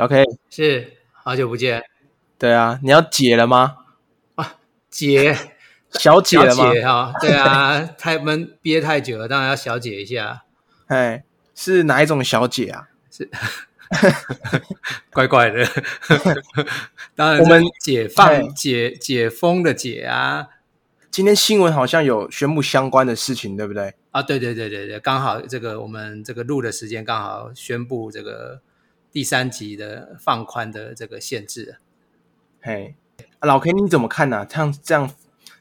哎，OK，是好久不见对啊，你要解了吗？啊，解，小解小了吗？姐哈，对啊，太闷憋太久了，当然要小解一下，哎，是哪一种小解啊？是 怪怪的。当然，我们解放哎解解封的解啊今天新闻好像有宣布相关的事情，对不对？啊，对对对对对，刚好这个我们这个录的时间刚好宣布这个第三级的放宽的这个限制。嘿，啊老 K 你怎么看呢、像这样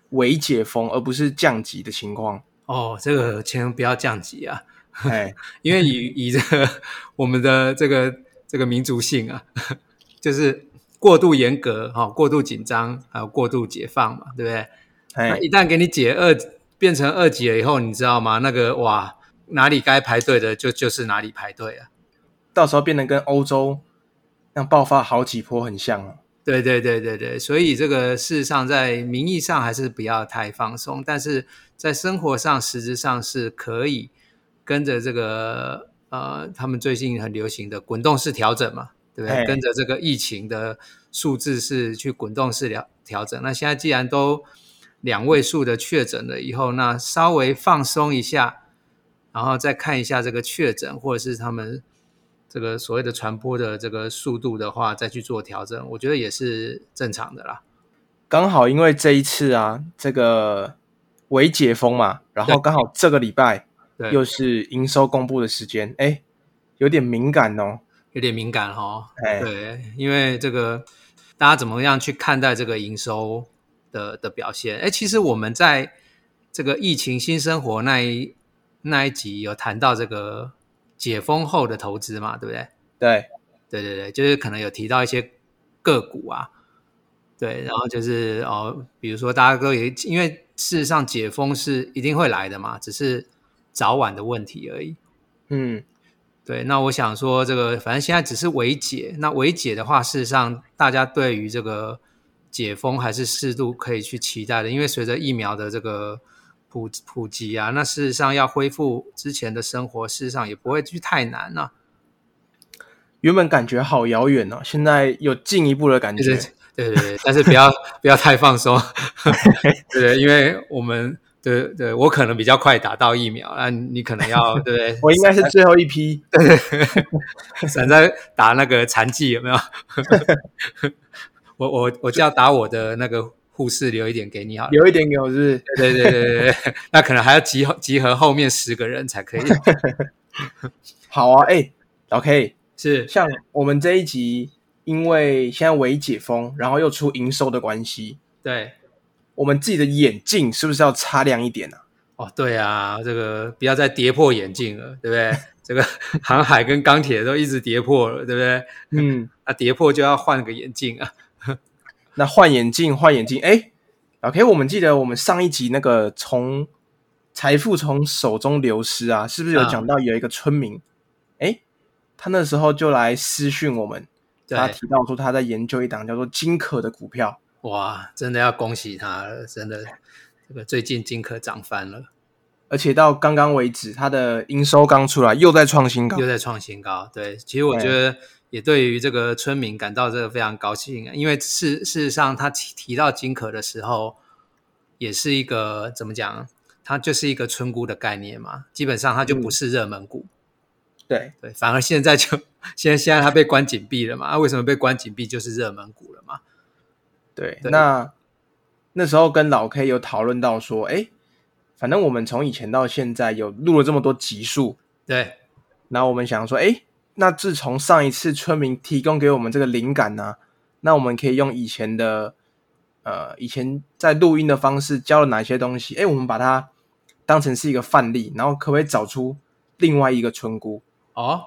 微解封而不是降级的情况，哦，这个千万不要降级啊！哎，因为以以这个我们的这个这个民族性啊，就是过度严格哈、过度紧张，还有过度解放嘛，对不对？那哎，一旦给你解二变成二级了以后，你知道吗？那个哇，哪里该排队的就就是哪里排队啊！到时候变得跟欧洲那样爆发好几波很像了。对对对对对，所以这个事实上在名义上还是不要太放松，但是在生活上实质上是可以跟着这个呃，他们最近很流行的滚动式调整嘛，对不哎对？跟着这个疫情的数字是去滚动式调调整。那现在既然都两位数的确诊了以后，那稍微放松一下，然后再看一下这个确诊或者是他们这个所谓的传播的这个速度的话，再去做调整，我觉得也是正常的啦。刚好因为这一次啊，这个微解封嘛，然后对刚好这个礼拜对，又是营收公布的时间，哎，有点敏感哦。有点敏感哦。哎，对，因为这个大家怎么样去看待这个营收的的表现？哎，其实我们在这个疫情新生活那一那一集有谈到这个解封后的投资嘛，对不对？对，对对对，就是可能有提到一些个股啊，对，然后就是哦，比如说大家都也因为事实上解封是一定会来的嘛，只是早晚的问题而已。嗯，对，那我想说，这个反正现在只是微解。那微解的话，事实上大家对于这个解封还是适度可以去期待的，因为随着疫苗的这个普普及啊，那事实上要恢复之前的生活，事实上也不会去太难啊。原本感觉好遥远哦，现在有进一步的感觉。对对对对，但是不要不要太放松，对 对，因为我们对对我可能比较快打到疫苗，那你可能要对不对？我应该是最后一批。对对闪在打那个残疾有没有？我我我就要打我的那个护士留一点给你好了。留一点给我是不是？对对对对对对，那可能还要集合集合后面十个人才可以。好啊，哎，老 K，是像我们这一集，因为现在微解封，然后又出营收的关系，对我们自己的眼镜是不是要擦亮一点啊？哦，对啊，这个不要再跌破眼镜了，对不对？这个航海跟钢铁都一直跌破了，对不对？嗯，啊，跌破就要换个眼镜啊。那换眼镜，换眼镜，哎，，OK，我们记得我们上一集那个从财富从手中流失啊，是不是有嗯讲到有一个村民，哎、他那时候就来私讯我们，对他提到说他在研究一档叫做金可的股票，哇，真的要恭喜他了，真的，这个最近金科涨翻了，而且到刚刚为止，它的营收刚出来，又在创新高又。在创新高。对，其实我觉得也对于这个村民感到这个非常高兴啊，因为事事实上他提提到金壳的时候，也是一个怎么讲，它就是一个村姑的概念嘛，基本上它就不是热门股。对，对，反而现在就现在现在它被关紧闭了嘛？啊，为什么被关紧闭？就是热门股了嘛？对，对那那时候跟老 K 有讨论到说，哎，反正我们从以前到现在有录了这么多集数，对然后我们想说，哎，那自从上一次村民提供给我们这个灵感呢、那我们可以用以前的呃以前在录音的方式教了哪些东西？哎，我们把它当成是一个范例，然后可不可以找出另外一个村姑？哦，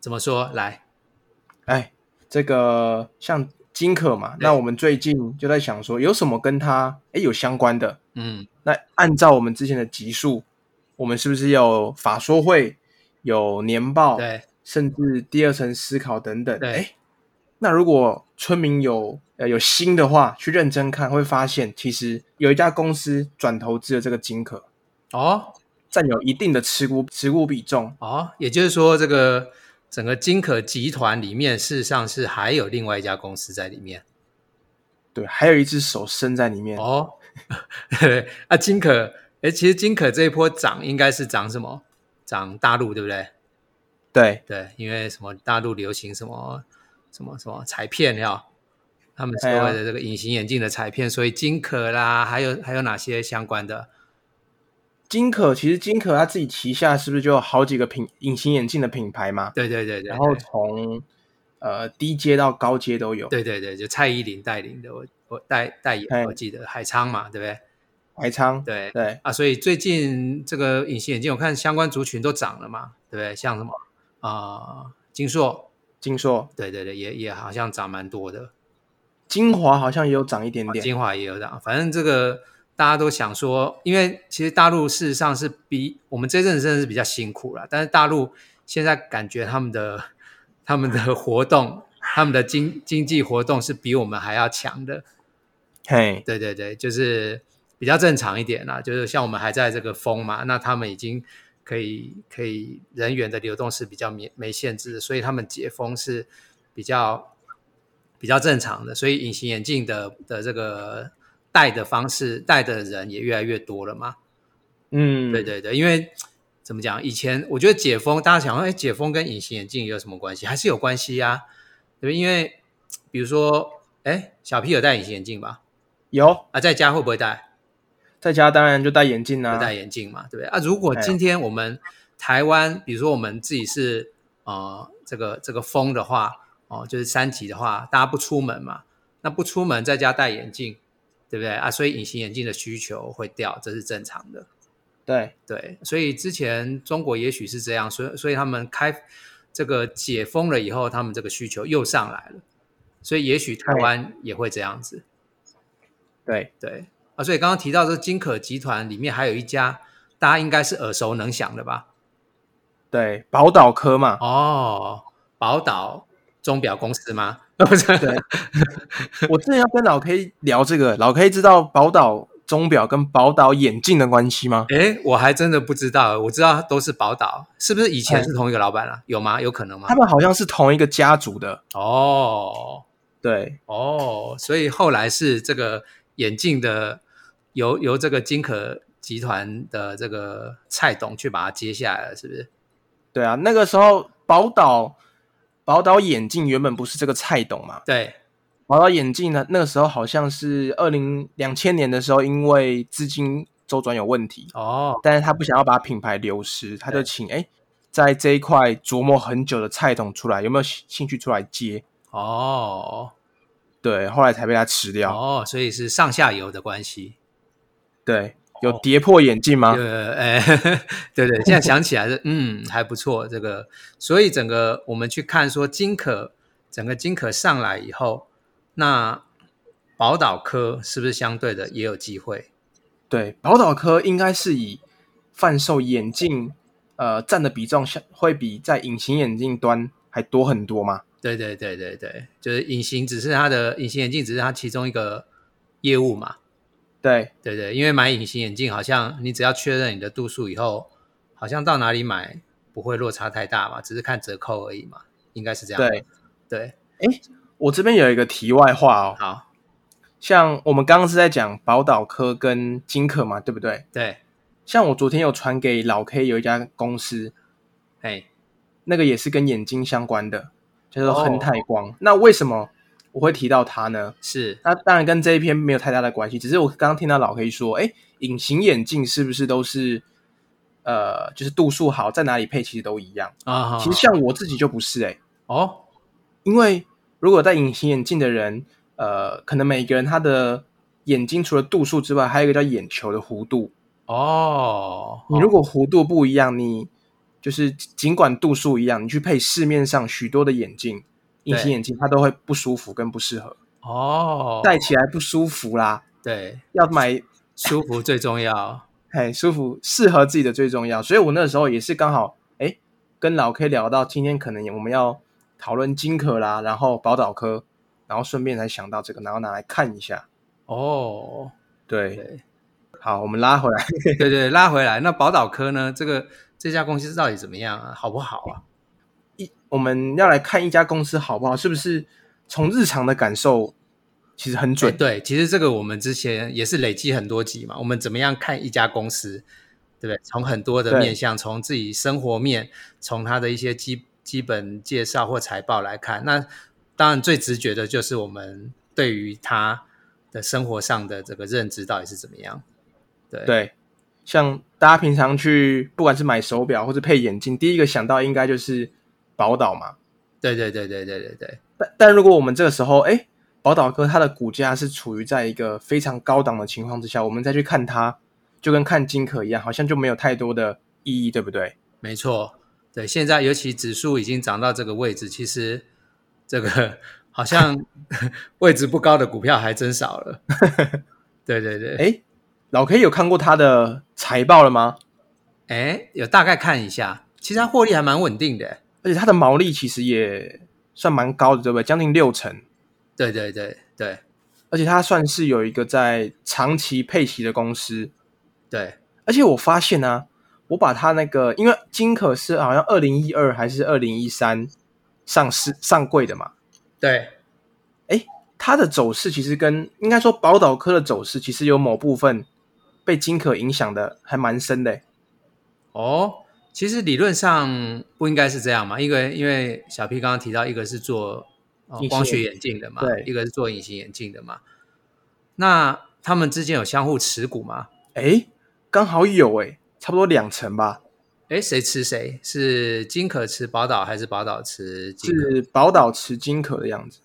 怎么说？来，哎，这个像金可嘛，那我们最近就在想说，有什么跟他哎有相关的？嗯，那按照我们之前的集数，我们是不是有法说会、有年报，对甚至第二层思考等等？对哎，那如果村民有呃有心的话，去认真看，会发现其实有一家公司转投资了这个金可，哦占有一定的持股持股比重。哦，也就是说，这个整个金可集团里面，事实上是还有另外一家公司在里面。对，还有一只手伸在里面。哦，对啊，金可，哎，其实金可这一波涨应该是涨什么？涨大陆，对不对？对对，因为什么？大陆流行什么什么什么彩片呀？他们所谓的这个隐形眼镜的彩片，所以金可啦，还有还有哪些相关的？金可其实金可它自己旗下是不是就有好几个品隐形眼镜的品牌嘛？对对对对，然后从呃低阶到高阶都有。对对对，就蔡依林带领的，我我代代言，哎我记得海昌嘛，对不对？海昌对对啊，所以最近这个隐形眼镜，我看相关族群都涨了嘛，对不对？像什么啊、呃金硕，金硕、对对对，也也好像涨蛮多的，精华好像也有涨一点点。精华也有涨，反正这个大家都想说，因为其实大陆事实上是比我们这阵子真的是比较辛苦了，但是大陆现在感觉他们的他们的活动，他们的经经济活动是比我们还要强的，嘿，对对对，就是比较正常一点啦。就是像我们还在这个封嘛，那他们已经可以可以人员的流动是比较没没限制的，所以他们解封是比较比较正常的。所以隐形眼镜的的这个戴的方式，戴的人也越来越多了嘛。嗯，对对对，因为怎么讲？以前我觉得解封，大家想说，哎，解封跟隐形眼镜有什么关系？还是有关系呀、对不对？因为比如说，哎，小 P 有戴隐形眼镜吧？有啊，在家会不会戴？在家当然就戴眼镜不啊。戴眼镜嘛，对不对？啊，如果哎今天我们台湾，比如说我们自己是呃这个这个封的话，哦，就是三级的话，大家不出门嘛，那不出门在家戴眼镜，对不对啊？所以隐形眼镜的需求会掉，这是正常的。对，对，所以之前中国也许是这样，所以所以他们开这个解封了以后，他们这个需求又上来了，所以也许台湾也会这样子。对，对啊，所以刚刚提到这金可集团里面还有一家，大家应该是耳熟能详的吧？对，宝岛科嘛，哦，宝岛钟表公司吗？不是，对我之前要跟老 K 聊这个，老 K 知道宝岛钟表跟宝岛眼镜的关系吗？哎，我还真的不知道，我知道都是宝岛，是不是以前是同一个老板啊？有吗？有可能吗他？们好像是同一个家族的。哦对，哦，所以后来是这个眼镜的由由这个金可集团的这个蔡董去把它接下来了，是不是？对啊，那个时候宝岛宝岛眼镜原本不是这个蔡董嘛？对，宝岛眼镜呢，那个时候好像是二零两千年的时候，因为资金周转有问题，哦但是他不想要把品牌流失，他就请哎，在这一块琢磨很久的蔡董出来，有没有兴兴趣出来接？哦对，后来才被他吃掉。哦，所以是上下游的关系。对，有跌破眼镜吗？呃，哎，对对，现在想起来是，嗯，还不错。这个，所以整个我们去看说金可，整个金可上来以后，那宝岛科是不是相对的也有机会？对，宝岛科应该是以贩售眼镜，呃，占的比重相会比在隐形眼镜端还多很多嘛。对对对对对，就是隐形只是它的隐形眼镜只是它其中一个业务嘛。对，对对，因为买隐形眼镜好像你只要确认你的度数以后，好像到哪里买不会落差太大嘛，只是看折扣而已嘛，应该是这样。对对，哎我这边有一个题外话哦，好，像我们刚刚是在讲宝岛科跟金科嘛，对不对？对，像我昨天有传给老 K 有一家公司，哎，那个也是跟眼睛相关的，叫做哦亨泰光。那为什么我会提到它呢？是，那当然跟这一篇没有太大的关系，只是我刚刚听到老黑说，哎，隐形眼镜是不是都是呃，就是度数好，在哪里配其实都一样？啊，其实像我自己就不是哎、哦，因为如果戴隐形眼镜的人，呃，可能每个人他的眼睛除了度数之外，还有一个叫眼球的弧度。哦，你如果弧度不一样，你就是尽管度数一样，你去配市面上许多的眼镜，隐形眼镜它都会不舒服跟不适合，哦，戴起来不舒服啦。对，要买舒服最重要。嘿舒服，适合自己的最重要。所以我那时候也是刚好哎，跟老 K 聊到今天可能我们要讨论金科啦，然后宝岛科，然后顺便才想到这个，然后拿来看一下。哦，对，对好，我们拉回来。对对，拉回来，那宝岛科呢？这个这家公司到底怎么样啊？好不好啊？一我们要来看一家公司好不好，是不是从日常的感受其实很准？对，其实这个我们之前也是累积很多集嘛。我们怎么样看一家公司，对不对？从很多的面向，从自己生活面，从它的一些基基本介绍或财报来看，那当然最直觉的就是我们对于它的生活上的这个认知到底是怎么样。对对，像大家平常去不管是买手表或者配眼镜，第一个想到应该就是宝岛嘛。对对对对对对对。但但如果我们这个时候，哎，宝岛哥它的股价是处于在一个非常高档的情况之下，我们再去看它，就跟看金可一样，好像就没有太多的意义，对不对？没错，对，现在尤其指数已经涨到这个位置，其实这个好像 位置不高的股票还真少了。对 对对，哎。老 K 有看过他的财报了吗？哎，有大概看一下，其实他获利还蛮稳定的，而且他的毛利其实也算蛮高的，对不对？将近六成。对对对对，而且他算是有一个在长期配息的公司。对，而且我发现呢，我把他那个，因为金可是好像二零一二还是二零一三上市上柜的嘛。对，哎，它的走势其实跟应该说宝岛科的走势，其实有某部分。被金可影响的还蛮深的哦。其实理论上不应该是这样嘛，因为因为小 P 刚刚提到，一个是做光学眼镜的嘛，对，一个是做隐形眼镜的嘛。那他们之间有相互持股吗？哎，刚好有哎，差不多两成吧。哎，谁吃谁？是金可持宝岛还是宝岛持？是宝岛持金可的样子。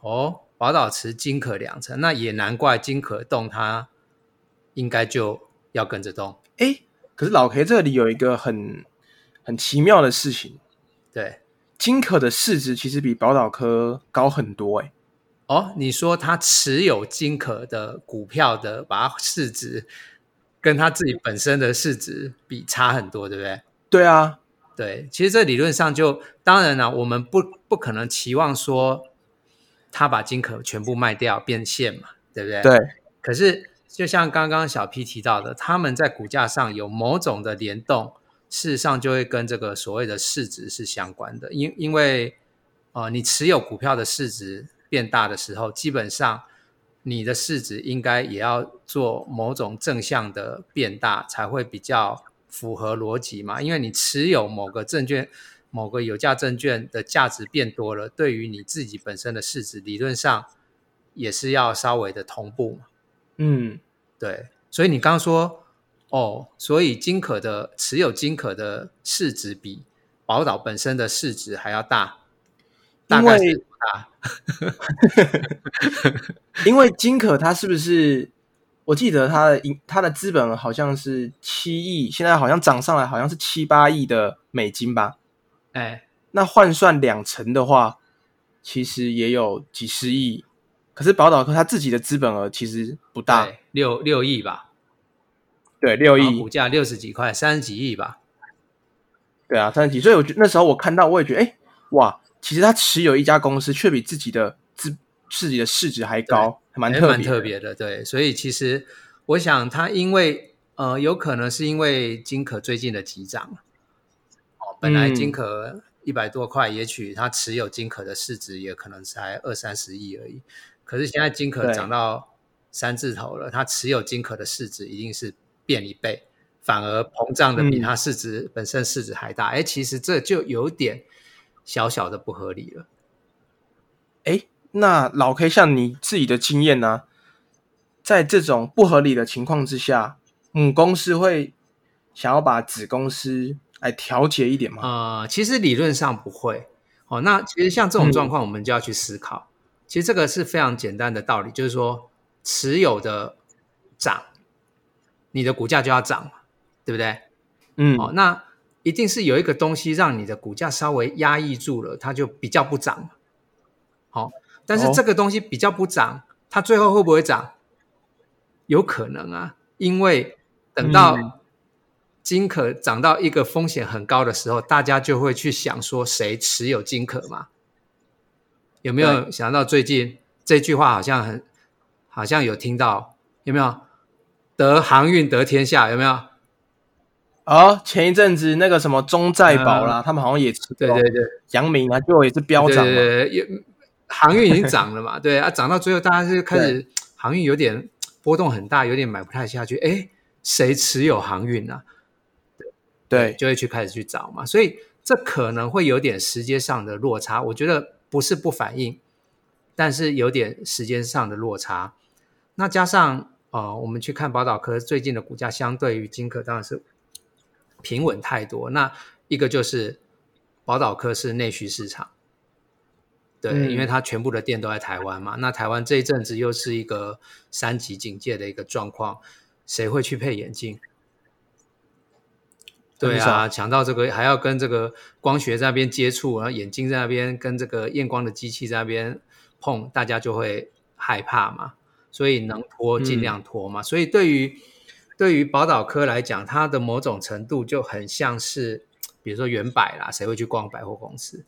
哦，宝岛持金可两成，那也难怪金可动它。应该就要跟着动，哎，可是老 K 这里有一个很很奇妙的事情，对，金可的市值其实比宝岛科高很多，哎，哦，你说他持有金可的股票的，把它市值跟他自己本身的市值比差很多，对不对？对啊，对，其实这理论上就当然了，我们不不可能期望说他把金可全部卖掉变现嘛，对不对？对，可是。就像刚刚小 P 提到的，他们在股价上有某种的联动，事实上就会跟这个所谓的市值是相关的。因因为，呃，你持有股票的市值变大的时候，基本上你的市值应该也要做某种正向的变大，才会比较符合逻辑嘛。因为你持有某个证券、某个有价证券的价值变多了，对于你自己本身的市值，理论上也是要稍微的同步嘛。嗯，对，所以你刚刚说哦，所以金可的持有金可的市值比宝岛本身的市值还要大，大概是大。因为金可它是不是？我记得它的银它的资本好像是七亿，现在好像涨上来，好像是七八亿的美金吧？哎，那换算两成的话，其实也有几十亿。可是宝岛科他自己的资本额其实不大，六六亿吧？对，六亿，股价六十几块，三十几亿吧？对啊，三十几。所以我觉那时候我看到，我也觉得，哎，哇，其实他持有一家公司，却比自己的资自己的市值还高，还蛮蛮特别的。对，所以其实我想，他因为呃，有可能是因为金可最近的急涨，哦，本来金可一百多块，也许他持有金可的市值也可能才二三十亿而已。可是现在金可涨到三字头了，它持有金可的市值一定是变一倍，反而膨胀的比它市值本身市值还大。哎，其实这就有点小小的不合理了。哎，那老 K 像你自己的经验呢，在这种不合理的情况之下，母公司会想要把子公司来调节一点吗？呃，其实理论上不会。哦，那其实像这种状况，我们就要去思考。其实这个是非常简单的道理，就是说持有的涨，你的股价就要涨嘛，对不对？嗯，哦，那一定是有一个东西让你的股价稍微压抑住了，它就比较不涨。好，但是这个东西比较不涨，它最后会不会涨？有可能啊，因为等到金可涨到一个风险很高的时候，大家就会去想说谁持有金可嘛。有没有想到最近这句话好像很，好像有听到有没有？得航运得天下有没有？哦，前一阵子那个什么中债宝啦，他们好像也吃，对对对，阳明啊，就也是飙涨嘛，对对，航运已经涨了嘛，对啊，涨到最后大家就开始航运有点波动很大，有点买不太下去，哎，谁持有航运呢？对，就会去开始去找嘛，所以这可能会有点时间上的落差，我觉得不是不反应，但是有点时间上的落差。那加上呃，我们去看宝岛科最近的股价，相对于金科当然是平稳太多。那一个就是宝岛科是内需市场，对，因为它全部的店都在台湾嘛。那台湾这一阵子又是一个三级警戒的一个状况，谁会去配眼镜？对啊，抢到这个还要跟这个光学在那边接触，然后眼睛在那边跟这个验光的机器在那边碰，大家就会害怕嘛。所以能拖尽量拖嘛。所以对于对于宝岛科来讲，它的某种程度就很像是，比如说原百啦，谁会去逛百货公司？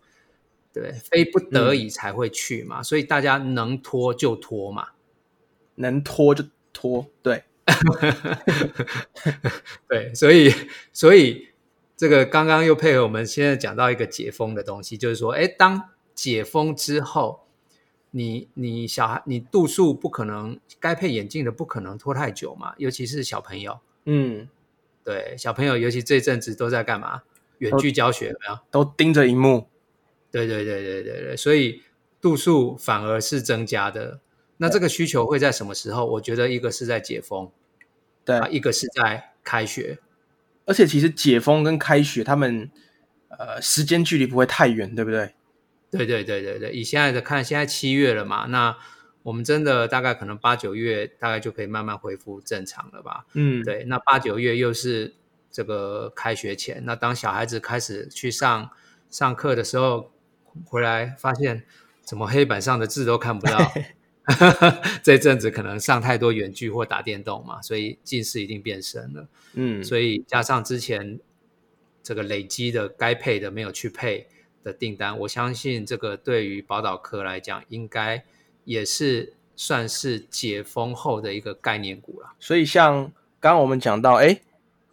对，非不得已才会去嘛。所以大家能拖就拖嘛，能拖就拖，对。对，所以所以这个刚刚又配合我们现在讲到一个解封的东西，就是说，哎，当解封之后，你你小孩你度数不可能该配眼镜的不可能拖太久嘛，尤其是小朋友，嗯，对，小朋友尤其这阵子都在干嘛？远距教学没有？都盯着荧幕。对对对对对对，所以度数反而是增加的。那这个需求会在什么时候？我觉得一个是在解封，对，一个是在开学。而且其实解封跟开学，他们呃时间距离不会太远，对不对？对对对对对。以现在的看，现在七月了嘛，那我们真的大概可能八九月大概就可以慢慢恢复正常了吧？嗯，对。那八九月又是这个开学前，那当小孩子开始去上上课的时候，回来发现怎么黑板上的字都看不到。这阵子可能上太多远距或打电动嘛，所以近视一定变深了。嗯，所以加上之前这个累积的该配的没有去配的订单，我相信这个对于宝岛科来讲，应该也是算是解封后的一个概念股了。所以像刚刚我们讲到，哎，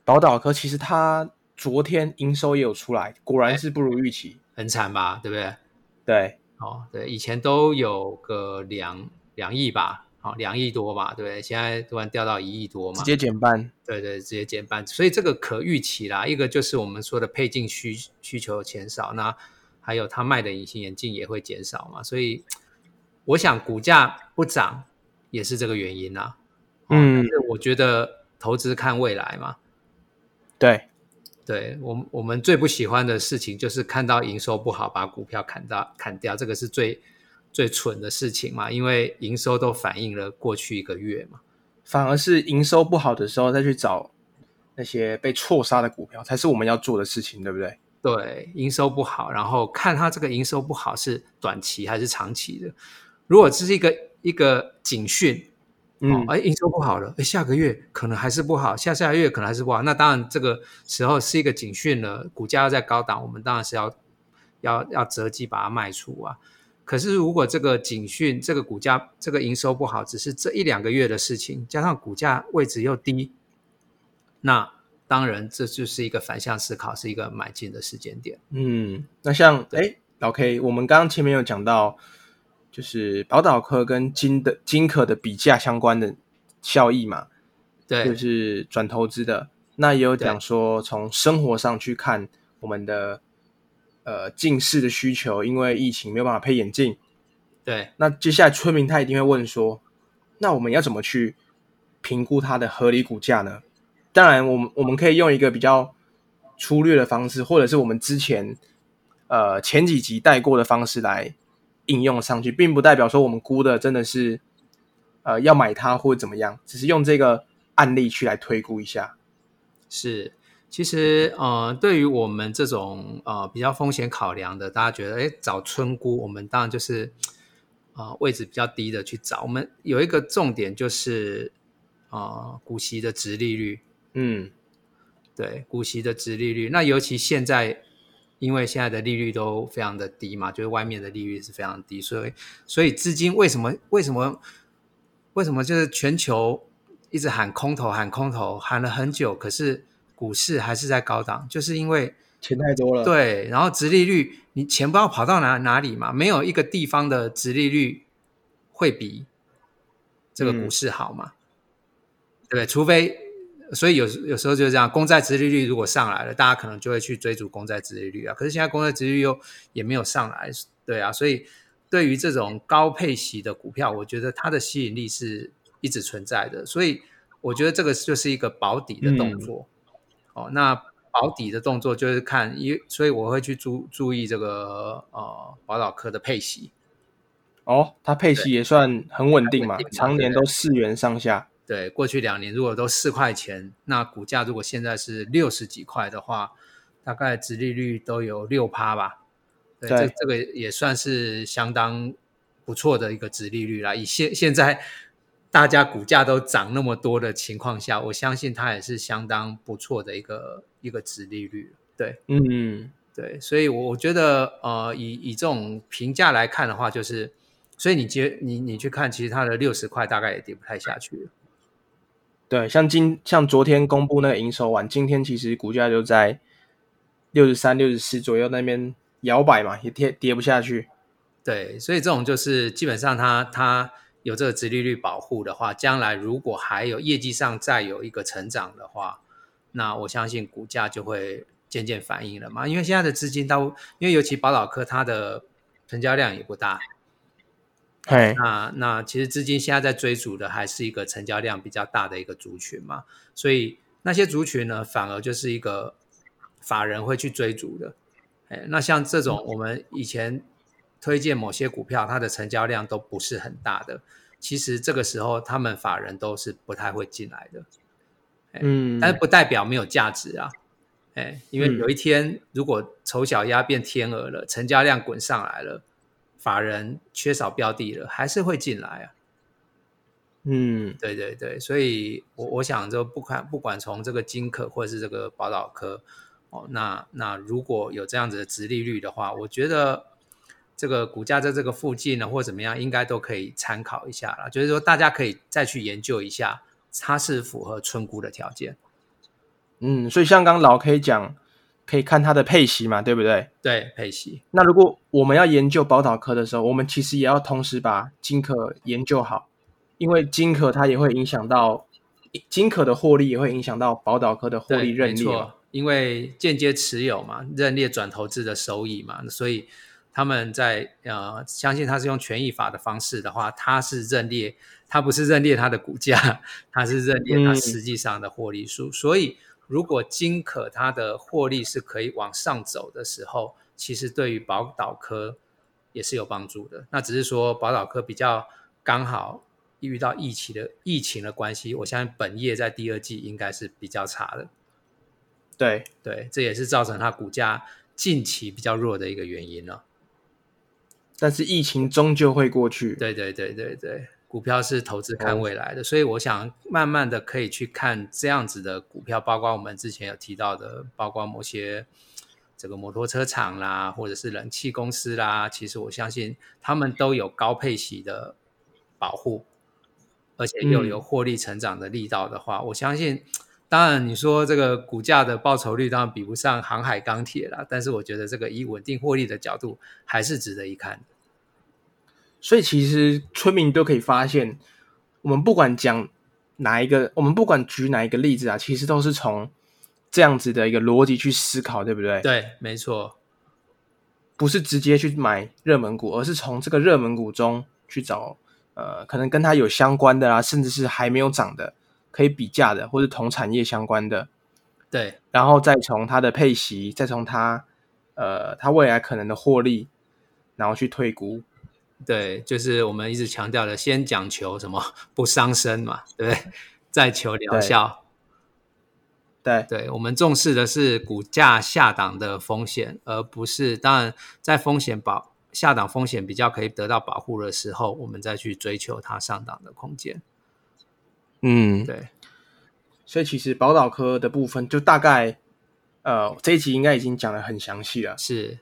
宝岛科其实它昨天营收也有出来，果然是不如预期，很惨吧？对不对？对，哦，对，以前都有个两。两亿吧，好，两亿多吧，对不对？现在突然掉到一亿多嘛，直接减半。对对，直接减半。所以这个可预期啦，一个就是我们说的配镜需需求减少，那还有他卖的隐形眼镜也会减少嘛。所以我想股价不涨也是这个原因啦。嗯，我觉得投资看未来嘛。对，对我我们最不喜欢的事情就是看到营收不好，把股票砍到砍掉，这个是最。最蠢的事情嘛，因为营收都反映了过去一个月嘛，反而是营收不好的时候再去找那些被错杀的股票，才是我们要做的事情，对不对？对，营收不好，然后看它这个营收不好是短期还是长期的。如果这是一个一个警讯，嗯，哎，营收不好了，哎，下个月可能还是不好，下下个月可能还是不好，那当然这个时候是一个警讯了，股价要在高档，我们当然是要要要择机把它卖出啊。可是，如果这个警讯、这个股价、这个营收不好，只是这一两个月的事情，加上股价位置又低，那当然这就是一个反向思考，是一个买进的时间点。嗯，那像哎，老 K，我们刚刚前面有讲到，就是宝岛科跟金的金可的比价相关的效益嘛，对，就是转投资的。那也有讲说，从生活上去看我们的。呃，近视的需求，因为疫情没有办法配眼镜。对，那接下来村民他一定会问说，那我们要怎么去评估它的合理股价呢？当然，我们我们可以用一个比较粗略的方式，或者是我们之前呃前几集带过的方式来应用上去，并不代表说我们估的真的是呃要买它或者怎么样，只是用这个案例去来推估一下。是。其实，呃，对于我们这种呃比较风险考量的，大家觉得，哎，找村姑，我们当然就是，呃，位置比较低的去找。我们有一个重点就是，呃，股息的值利率。嗯，对，股息的值利率。那尤其现在，因为现在的利率都非常的低嘛，就是外面的利率是非常低，所以，所以资金为什么为什么为什么就是全球一直喊空头，喊空头，喊了很久，可是。股市还是在高档，就是因为钱太多了。，对，然后殖利率你钱不知道跑到哪哪里嘛，没有一个地方的殖利率会比这个股市好嘛，对不对？除非所以有有时候就是这样，公债殖利率如果上来了，大家可能就会去追逐公债殖利率啊。可是现在公债殖利率又也没有上来，对啊，所以对于这种高配息的股票，我觉得它的吸引力是一直存在的。所以我觉得这个就是一个保底的动作。哦，那保底的动作就是看，因所以我会去注注意这个呃宝岛科的配息。哦，它配息也算很稳定嘛，定嘛常年都四元上下。对，过去两年如果都四块钱，那股价如果现在是六十几块的话，大概殖利率都有六趴吧。对，对这这个也算是相当不错的一个殖利率啦。以现现在大家股价都涨那么多的情况下，我相信它也是相当不错的一个一个值利率。对嗯，对，所以我我觉得呃，以以这种评价来看的话，就是，所以你接你你去看，其实它的六十块大概也跌不太下去了。对，像今像昨天公布那个营收完，今天其实股价就在六十三、六十四左右那边摇摆嘛，也跌跌不下去。对，所以这种就是基本上它它有这个殖利率保护的话，将来如果还有业绩上再有一个成长的话，那我相信股价就会渐渐反应了嘛。因为现在的资金到，因为尤其宝岛科它的成交量也不大，嘿，那那其实资金现在在追逐的还是一个成交量比较大的一个族群嘛，所以那些族群呢，反而就是一个法人会去追逐的。哎，那像这种我们以前推荐某些股票，它的成交量都不是很大的，其实这个时候他们法人都是不太会进来的。嗯，但是不代表没有价值啊。哎，因为嗯有一天如果丑小鸭变天鹅了，成交量滚上来了，法人缺少标的了，还是会进来啊。嗯，对对对，所以我我想就不管不管从这个金科或者是这个宝岛科哦，那那如果有这样子的殖利率的话，我觉得这个股价在这个附近呢，或怎么样，应该都可以参考一下了。就是说，大家可以再去研究一下，它是符合村估的条件。嗯，所以像刚刚老 K 讲，可以看它的配息嘛，对不对？对，配息，那如果我们要研究宝岛科的时候，我们其实也要同时把金科研究好，因为金科它也会影响到金科的获利，也会影响到宝岛科的获，利认没列因为间接持有嘛，认列转投资的收益嘛，所以他们在呃，相信他是用权益法的方式的话，他是认列，他不是认列他的股价，他是认列它嗯实际上的获利数。所以，如果金可它的获利是可以往上走的时候，其实对于宝岛科也是有帮助的。那只是说宝岛科比较刚好遇到疫情的疫情的关系，我相信本业在第二季应该是比较差的。对，对，这也是造成它股价近期比较弱的一个原因了。但是疫情终究会过去。对对对对对，股票是投资看未来的，所以我想慢慢的可以去看这样子的股票，包括我们之前有提到的，包括某些这个摩托车厂啦，或者是冷气公司啦，其实我相信他们都有高配息的保护，而且又有获利成长的力道的话，我相信。当然，你说这个股价的报酬率当然比不上航海钢铁啦，但是我觉得这个以稳定获利的角度，还是值得一看的。所以其实村民都可以发现，我们不管讲哪一个，我们不管举哪一个例子啊，其实都是从这样子的一个逻辑去思考，对不对？对，没错，不是直接去买热门股，而是从这个热门股中去找呃，可能跟它有相关的啊，甚至是还没有涨的，可以比价的，或者同产业相关的，对然后再从它的配息，再从它呃它未来可能的获利，然后去退估。对，就是我们一直强调的，先讲求什么不伤身嘛，对不对？再求疗效。对，对，我们重视的是股价下档的风险，而不是当然在风险保下档风险比较可以得到保护的时候，我们再去追求它上档的空间。嗯，对，所以其实宝岛科的部分就大概呃这一集应该已经讲的很详细了。是，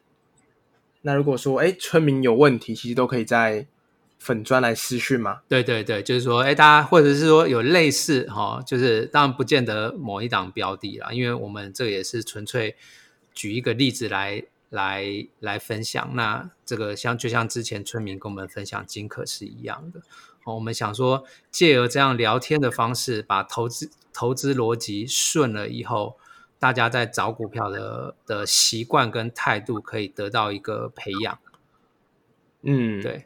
那如果说哎村民有问题，其实都可以在粉砖来私讯嘛。对对对，就是说，哎，大家或者是说有类似哈，就是当然不见得某一档标的啦，因为我们这个也是纯粹举一个例子来来来分享。那这个像就像之前村民跟我们分享金可是一样的，哦，我们想说借由这样聊天的方式，把投资投资逻辑顺了以后，大家在找股票的的习惯跟态度可以得到一个培养。嗯，对。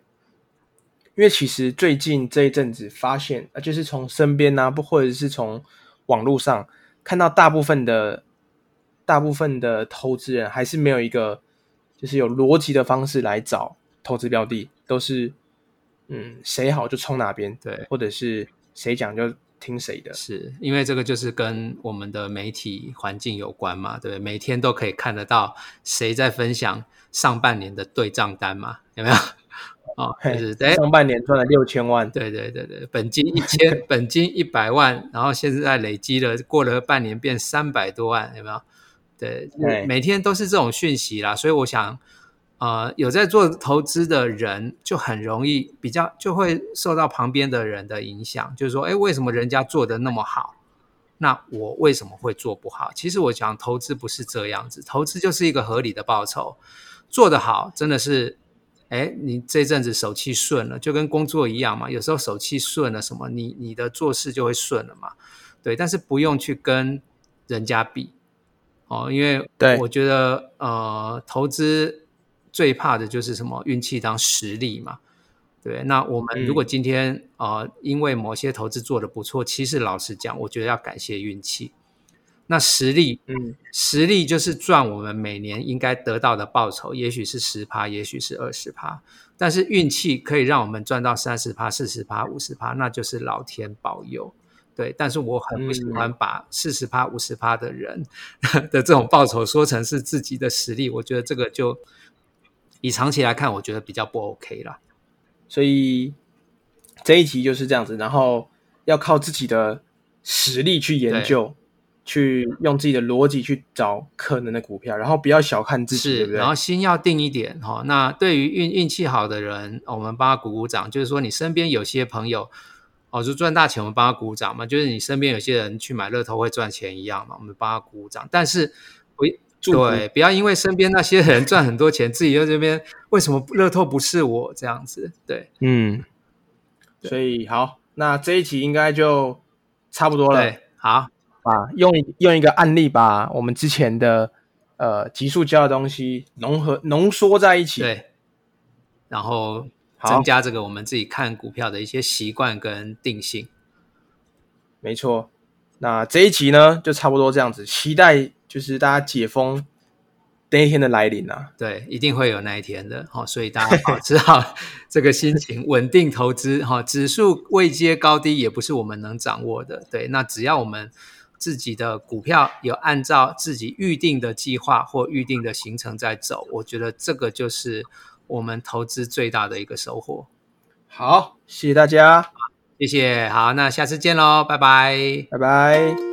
因为其实最近这一阵子发现，啊，就是从身边啊，不或者是从网络上看到，大部分的大部分的投资人还是没有一个就是有逻辑的方式来找投资标的，都是嗯谁好就冲哪边，对，或者是谁讲就听谁的，是因为这个就是跟我们的媒体环境有关嘛，对不对？每天都可以看得到谁在分享上半年的对账单嘛，有没有？哦，就是哎，上半年赚了六千万，对对对对，本金一千，本金一百万，然后现在累积了，过了半年变三百多万，有没有？对，每天都是这种讯息啦，所以我想，呃，有在做投资的人就很容易比较就会受到旁边的人的影响，就是说，哎，为什么人家做的那么好，那我为什么会做不好？其实我讲投资不是这样子，投资就是一个合理的报酬，做得好真的是。哎，你这阵子手气顺了，就跟工作一样嘛。有时候手气顺了，什么你你的做事就会顺了嘛。对，但是不用去跟人家比哦，因为我觉得呃，投资最怕的就是什么运气当实力嘛。对，那我们如果今天呃，因为某些投资做的不错，其实老实讲，我觉得要感谢运气。那实力，嗯，实力就是赚我们每年应该得到的报酬，也许是十趴，也许是二十趴，但是运气可以让我们赚到三十趴、四十趴、五十趴，那就是老天保佑。对，但是我很不喜欢把四十趴、五十趴的人 的这种报酬说成是自己的实力，我觉得这个就以长期来看，我觉得比较不 OK 啦。所以这一题就是这样子，然后要靠自己的实力去研究。去用自己的逻辑去找可能的股票，然后不要小看自己，对不对？然后心要定一点哈。那对于运运气好的人，我们帮他鼓鼓掌。就是说，你身边有些朋友哦，就赚大钱，我们帮他鼓掌嘛。就是你身边有些人去买乐透会赚钱一样嘛，我们帮他鼓鼓掌。但是不对，不要因为身边那些人赚很多钱，自己在这边为什么乐透不是我这样子？对，嗯。所以好，那这一集应该就差不多了。对，好。啊用用一个案例，把我们之前的呃急速教的东西融合浓缩在一起，对，然后增加这个我们自己看股票的一些习惯跟定性。没错，那这一集呢就差不多这样子，期待就是大家解封那一天的来临啊！对，一定会有那一天的，好，所以大家保持好 这个心情，稳定投资哈。指数未接高低也不是我们能掌握的，对，那只要我们。自己的股票有按照自己预定的计划或预定的行程在走，我觉得这个就是我们投资最大的一个收获。好，谢谢大家，谢谢，好，那下次见喽，拜拜，拜拜。